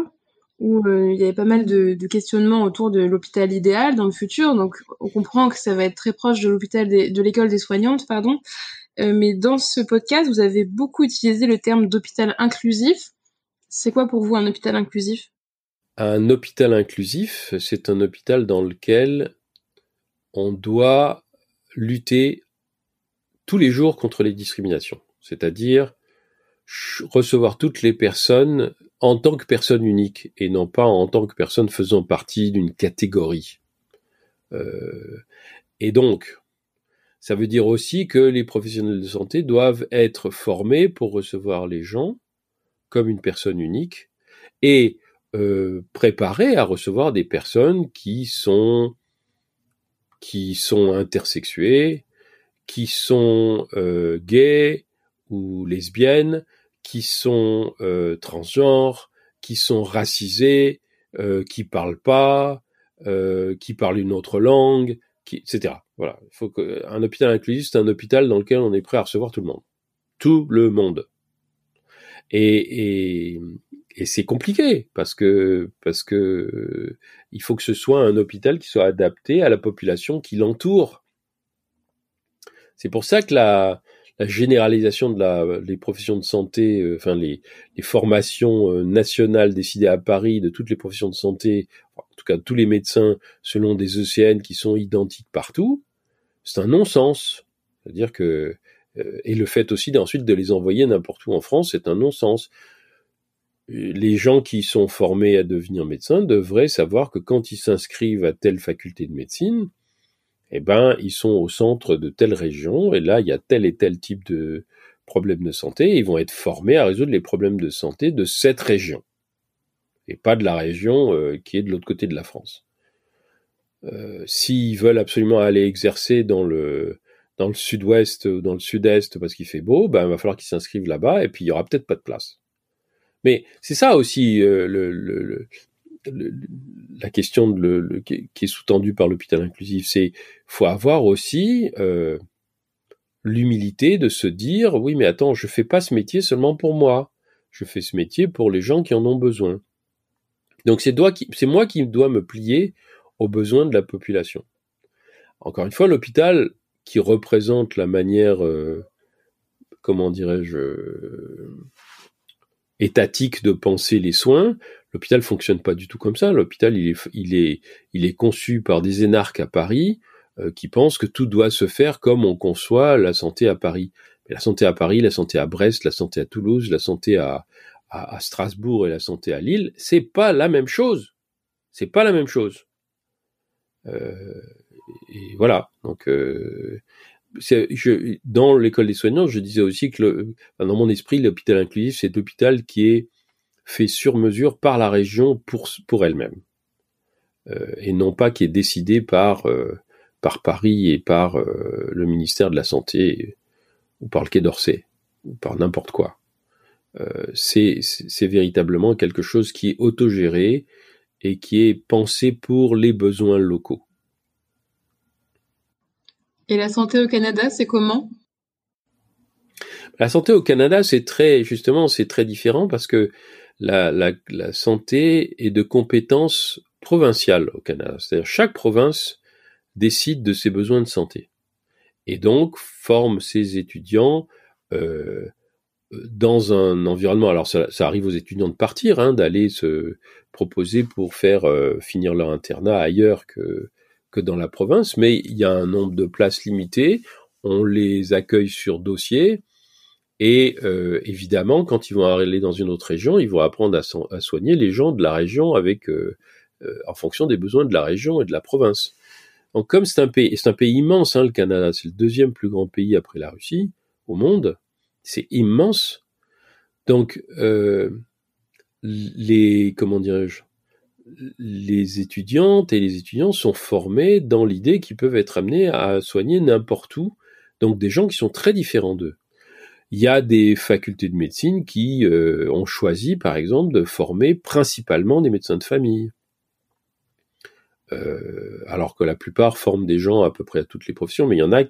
où euh, il y avait pas mal de, de questionnements autour de l'hôpital idéal dans le futur. Donc, on comprend que ça va être très proche de l'hôpital de l'école des soignantes, pardon. Euh, mais dans ce podcast, vous avez beaucoup utilisé le terme d'hôpital inclusif. C'est quoi pour vous un hôpital inclusif? Un hôpital inclusif, c'est un hôpital dans lequel on doit lutter tous les jours contre les discriminations, c'est-à-dire recevoir toutes les personnes en tant que personne unique et non pas en tant que personne faisant partie d'une catégorie. Euh, et donc, ça veut dire aussi que les professionnels de santé doivent être formés pour recevoir les gens comme une personne unique et euh, préparés à recevoir des personnes qui sont qui sont intersexuées, qui sont euh, gays ou lesbiennes, qui sont euh, transgenres, qui sont racisés, euh, qui parlent pas, euh, qui parlent une autre langue, qui, etc. Voilà. Il faut que un hôpital inclusif, c'est un hôpital dans lequel on est prêt à recevoir tout le monde, tout le monde. Et, et, et c'est compliqué parce que parce que il faut que ce soit un hôpital qui soit adapté à la population qui l'entoure. C'est pour ça que la, la généralisation de la, les professions de santé, euh, enfin les, formations euh, nationales décidées à Paris de toutes les professions de santé, en tout cas tous les médecins selon des ECN qui sont identiques partout, c'est un non-sens. C'est-à-dire que euh, et le fait aussi d'ensuite de les envoyer n'importe où en France, c'est un non-sens. Les gens qui sont formés à devenir médecins devraient savoir que quand ils s'inscrivent à telle faculté de médecine, eh ben, ils sont au centre de telle région, et là, il y a tel et tel type de problèmes de santé, et ils vont être formés à résoudre les problèmes de santé de cette région, et pas de la région euh, qui est de l'autre côté de la France. Euh, S'ils veulent absolument aller exercer dans le sud-ouest ou dans le sud-est parce qu'il fait beau, ben, il va falloir qu'ils s'inscrivent là-bas, et puis il y aura peut-être pas de place. Mais c'est ça aussi euh, le, la question qui est sous-tendue par l'hôpital inclusif, c'est faut avoir aussi euh, l'humilité de se dire oui mais attends je fais pas ce métier seulement pour moi, je fais ce métier pour les gens qui en ont besoin. Donc c'est moi qui dois me plier aux besoins de la population. Encore une fois, l'hôpital qui représente la manière, euh, comment dirais-je, étatique de penser les soins, L'hôpital fonctionne pas du tout comme ça. L'hôpital, il est, il est, il est conçu par des énarques à Paris euh, qui pensent que tout doit se faire comme on conçoit la santé à Paris. Mais la santé à Paris, la santé à Brest, la santé à Toulouse, la santé à, à, Strasbourg et la santé à Lille, c'est pas la même chose. C'est pas la même chose. Euh, et voilà. Donc, euh, dans l'école des soignants, je disais aussi que dans mon esprit, l'hôpital inclusif, c'est l'hôpital qui est fait sur mesure par la région pour, pour elle-même. Euh, et non pas qui est décidé par, euh, par Paris et par euh, le ministère de la Santé ou par le Quai d'Orsay ou par n'importe quoi. c'est véritablement quelque chose qui est autogéré et qui est pensé pour les besoins locaux. Et la santé au Canada, c'est comment? La santé au Canada, c'est très justement, c'est très différent parce que la, santé est de compétence provinciale au Canada. C'est-à-dire chaque province décide de ses besoins de santé et donc forme ses étudiants euh, dans un environnement. Alors ça, ça, arrive aux étudiants de partir, hein, d'aller se proposer pour faire euh, finir leur internat ailleurs que dans la province, mais il y a un nombre de places limité. On les accueille sur dossier et euh, évidemment, quand ils vont aller dans une autre région, ils vont apprendre à, soigner les gens de la région avec, euh, euh, en fonction des besoins de la région et de la province. Donc, comme c'est un pays, un pays immense, hein, le Canada, c'est le deuxième plus grand pays après la Russie au monde, c'est immense. Donc, les, comment dirais-je, les étudiantes et les étudiants sont formés dans l'idée qu'ils peuvent être amenés à soigner n'importe où, donc des gens qui sont très différents d'eux. Il y a des facultés de médecine qui euh, ont choisi, par exemple, de former principalement des médecins de famille. Euh, alors que la plupart forment des gens à peu près à toutes les professions, mais il y en a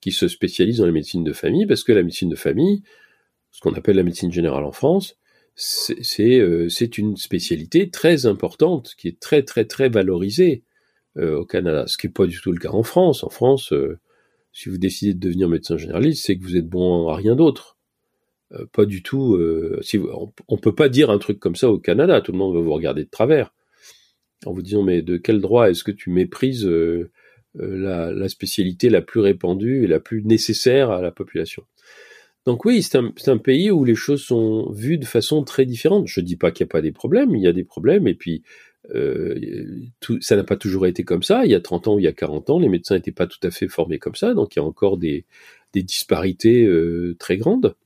qui se spécialisent dans la médecine de famille, parce que la médecine de famille, ce qu'on appelle la médecine générale en France, c'est euh, une spécialité très importante, qui est très très très valorisée euh, au Canada, ce qui n'est pas du tout le cas en France. En France, euh, si vous décidez de devenir médecin généraliste, c'est que vous êtes bon à rien d'autre. Pas du tout. On, on, peut pas dire un truc comme ça au Canada. Tout le monde va vous regarder de travers en vous disant mais de quel droit est-ce que tu méprises la, spécialité la plus répandue et la plus nécessaire à la population? Donc oui, c'est un, pays où les choses sont vues de façon très différente. Je dis pas qu'il n'y a pas des problèmes, il y a des problèmes, et puis euh, ça n'a pas toujours été comme ça. Il y a 30 ans ou il y a 40 ans, les médecins n'étaient pas tout à fait formés comme ça, donc il y a encore des, disparités euh, très grandes.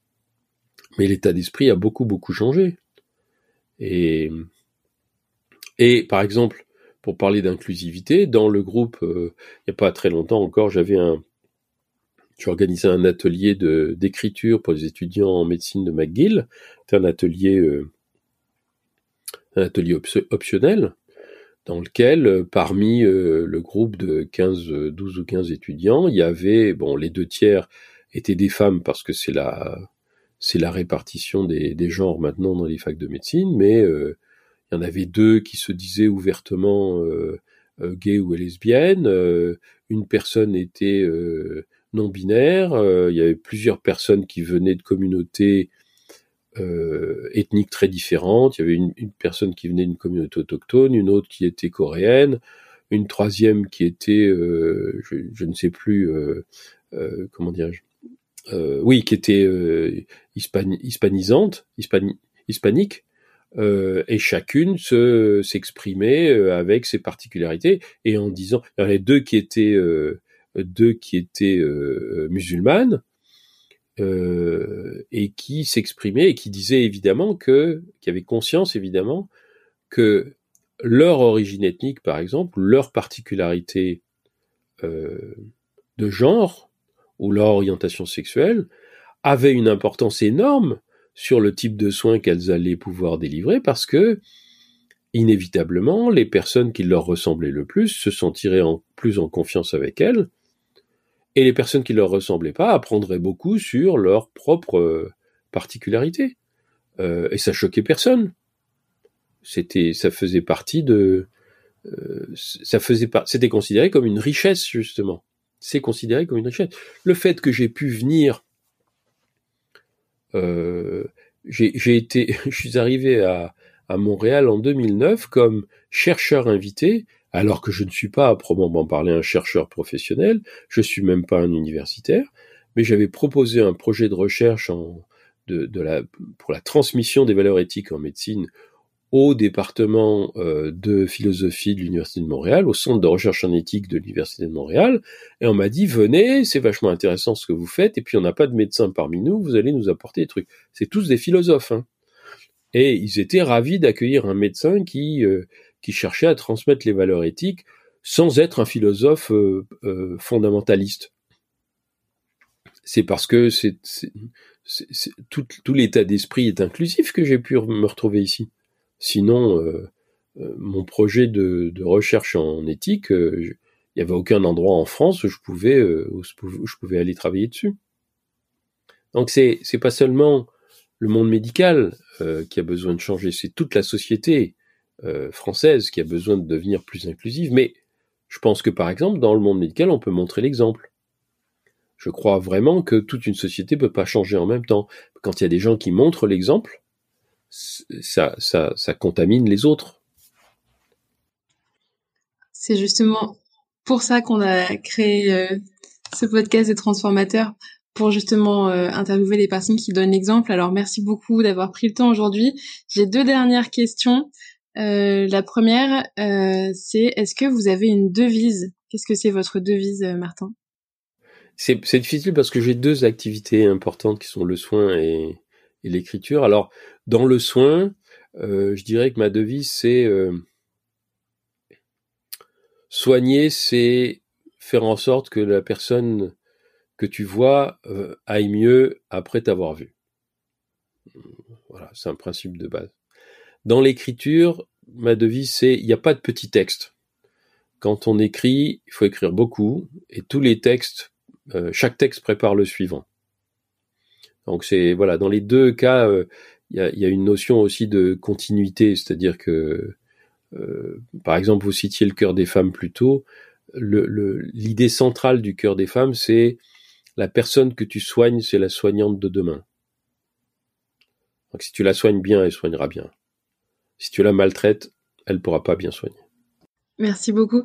Mais l'état d'esprit a beaucoup, beaucoup changé. Et, et par exemple, pour parler d'inclusivité, dans le groupe, euh, il n'y a pas très longtemps encore, j'avais un, j'organisais un atelier de, d'écriture pour les étudiants en médecine de McGill. C'était un atelier euh, un atelier optionnel dans lequel, euh, parmi euh, le groupe de 15, 12 euh, ou 15 étudiants, il y avait, bon, les deux tiers étaient des femmes parce que c'est la, c'est la répartition des, des, genres maintenant dans les facs de médecine, mais il y en avait deux qui se disaient ouvertement gays ou lesbiennes, une personne était non binaire, il y avait plusieurs personnes qui venaient de communautés euh, ethniques très différentes. Il y avait une, personne qui venait d'une communauté autochtone, une autre qui était coréenne, une troisième qui était, euh, je, ne sais plus, euh, comment dirais-je, oui, qui était hispanisante, hispanique, et chacune se s'exprimait avec ses particularités et en disant, il deux qui étaient deux qui étaient musulmanes euh, et qui s'exprimait et qui disait évidemment que, qui avait conscience évidemment que leur origine ethnique, par exemple, leur particularité euh, de genre ou leur orientation sexuelle avait une importance énorme sur le type de soins qu'elles allaient pouvoir délivrer parce que inévitablement les personnes qui leur ressemblaient le plus se sentiraient en, plus en confiance avec elles et les personnes qui leur ressemblaient pas apprendraient beaucoup sur leurs propres euh, particularités. Euh, et ça choquait personne. C'était, ça faisait partie de, euh, ça faisait pas, c'était considéré comme une richesse justement. C'est considéré comme une richesse. Le fait que j'ai pu venir, euh, j'ai été, je suis arrivé à, à Montréal en 2009 comme chercheur invité alors que je ne suis pas à proprement parler un chercheur professionnel, je suis même pas un universitaire, mais j'avais proposé un projet de recherche pour la transmission des valeurs éthiques en médecine au département euh, de philosophie de l'Université de Montréal, au centre de recherche en éthique de l'Université de Montréal, et on m'a dit venez, c'est vachement intéressant ce que vous faites, et puis on n'a pas de médecins parmi nous, vous allez nous apporter des trucs. C'est tous des philosophes, hein. Et ils étaient ravis d'accueillir un médecin qui euh, qui cherchait à transmettre les valeurs éthiques sans être un philosophe euh, euh, fondamentaliste. C'est parce que tout, l'état d'esprit est inclusif que j'ai pu me retrouver ici. Sinon, euh, mon projet de, recherche en éthique, il n'y avait aucun endroit en France où je pouvais, où je pouvais aller travailler dessus. Donc c'est c'est pas seulement le monde médical qui a besoin de changer, c'est toute la société. Euh, française qui a besoin de devenir plus inclusive, mais je pense que par exemple dans le monde médical on peut montrer l'exemple. Je crois vraiment que toute une société peut pas changer en même temps. Quand il y a des gens qui montrent l'exemple, ça, ça, ça contamine les autres. C'est justement pour ça qu'on a créé euh, ce podcast des transformateurs pour justement euh, interviewer les personnes qui donnent l'exemple. Alors merci beaucoup d'avoir pris le temps aujourd'hui. J'ai deux dernières questions. Euh, la première, euh, c'est est-ce que vous avez une devise? Qu'est-ce que c'est votre devise, euh, Martin? C'est, difficile parce que j'ai deux activités importantes qui sont le soin et, l'écriture. Alors, dans le soin, je dirais que ma devise, c'est soigner, c'est faire en sorte que la personne que tu vois aille mieux après t'avoir vu. Voilà, c'est un principe de base. Dans l'écriture, ma devise, c'est il n'y a pas de petit texte. Quand on écrit, il faut écrire beaucoup, et tous les textes, euh, chaque texte prépare le suivant. Donc c'est voilà, dans les deux cas, euh, il y, a, une notion aussi de continuité, c'est-à-dire que, euh, par exemple, vous citiez le cœur des femmes plus tôt. L'idée centrale du cœur des femmes, c'est la personne que tu soignes, c'est la soignante de demain. Donc si tu la soignes bien, elle soignera bien. Si tu la maltraites, elle pourra pas bien soigner. Merci beaucoup.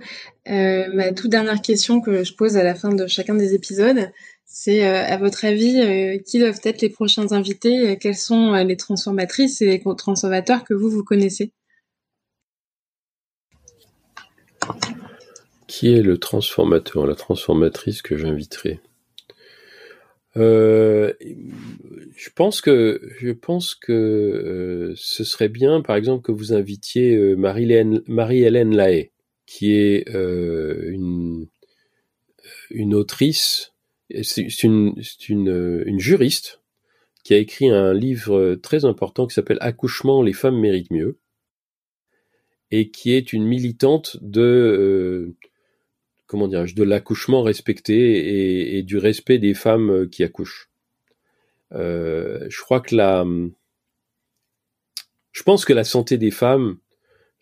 Euh, ma toute dernière question que je pose à la fin de chacun des épisodes, c'est euh, à votre avis, euh, qui doivent être les prochains invités Quelles sont les transformatrices et les transformateurs que vous, vous connaissez? Qui est le transformateur, la transformatrice que j'inviterai? Euh, je pense que je pense que euh, ce serait bien, par exemple, que vous invitiez euh, Marie-Hélène Marie Lahaye, qui est une une autrice, c'est une, une, une juriste qui a écrit un livre très important qui s'appelle Accouchement, les femmes méritent mieux, et qui est une militante de comment dirais-je, de l'accouchement respecté et, du respect des femmes euh, qui accouchent. Euh, je crois que la, je pense que la santé des femmes,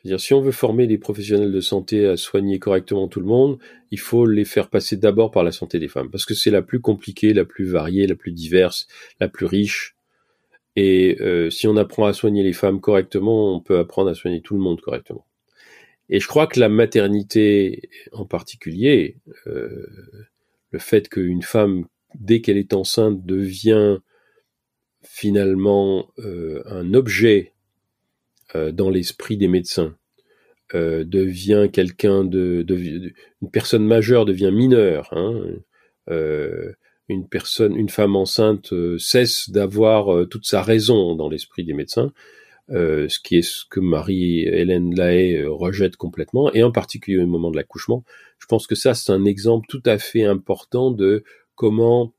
dire si on veut former des professionnels de santé à soigner correctement tout le monde, il faut les faire passer d'abord par la santé des femmes, parce que c'est la plus compliquée, la plus variée, la plus diverse, la plus riche. Et euh, si on apprend à soigner les femmes correctement, on peut apprendre à soigner tout le monde correctement. Et je crois que la maternité en particulier, euh, le fait qu'une femme, dès qu'elle est enceinte, devient finalement euh, un objet euh, dans l'esprit des médecins, euh, devient quelqu'un de, une personne majeure devient mineure. Hein, une personne, une femme enceinte cesse d'avoir toute sa raison dans l'esprit des médecins, ce qui est ce que Marie-Hélène Lahaye rejette complètement, et en particulier au moment de l'accouchement. Je pense que ça, c'est un exemple tout à fait important de comment,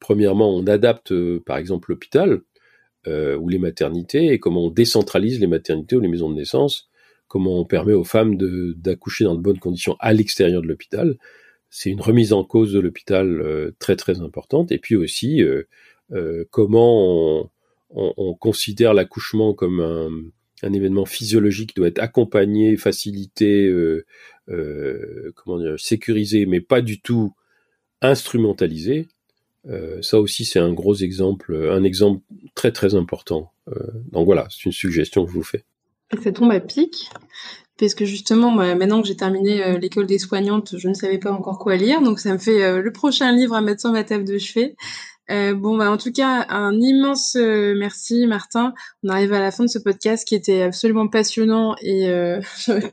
premièrement, on adapte, par exemple, l'hôpital euh, ou les maternités et comment on décentralise les maternités ou les maisons de naissance, comment on permet aux femmes d'accoucher dans de bonnes conditions à l'extérieur de l'hôpital. C'est une remise en cause de l'hôpital euh, très très importante. Et puis aussi euh, comment on, on, on considère l'accouchement comme un, événement physiologique doit être accompagné, facilité, comment dire, sécurisé, mais pas du tout instrumentalisé. Euh, ça aussi, c'est un gros exemple, un exemple très très important. Euh, donc voilà, c'est une suggestion que je vous fais. Ça tombe à pic, parce que justement, maintenant que j'ai terminé euh, l'école des soignantes, je ne savais pas encore quoi lire, donc ça me fait le prochain livre à mettre sur ma table de chevet. Bon, bah, en tout cas, un immense merci, Martin. On arrive à la fin de ce podcast qui était absolument passionnant et j'avais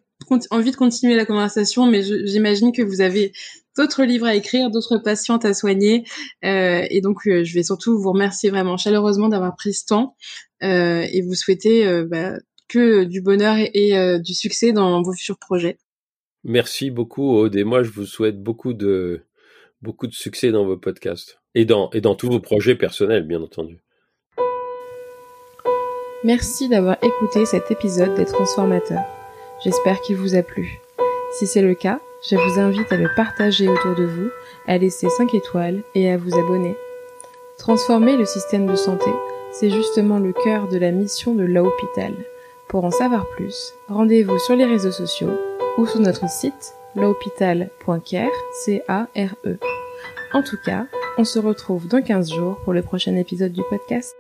envie de continuer la conversation, mais j'imagine que vous avez d'autres livres à écrire, d'autres patientes à soigner. Euh, et donc, euh, je vais surtout vous remercier vraiment chaleureusement d'avoir pris ce temps euh, et vous souhaiter bah, que du bonheur et, du succès dans vos futurs projets. Merci beaucoup, Aude. Et moi, je vous souhaite beaucoup de, beaucoup de succès dans vos podcasts et dans, tous vos projets personnels, bien entendu. Merci d'avoir écouté cet épisode des transformateurs. J'espère qu'il vous a plu. Si c'est le cas, je vous invite à le partager autour de vous, à laisser 5 étoiles et à vous abonner. Transformer le système de santé, c'est justement le cœur de la mission de l'hôpital. Pour en savoir plus, rendez-vous sur les réseaux sociaux ou sur notre site l'hôpital.care, C-A-R-E. En tout cas, on se retrouve dans 15 jours pour le prochain épisode du podcast.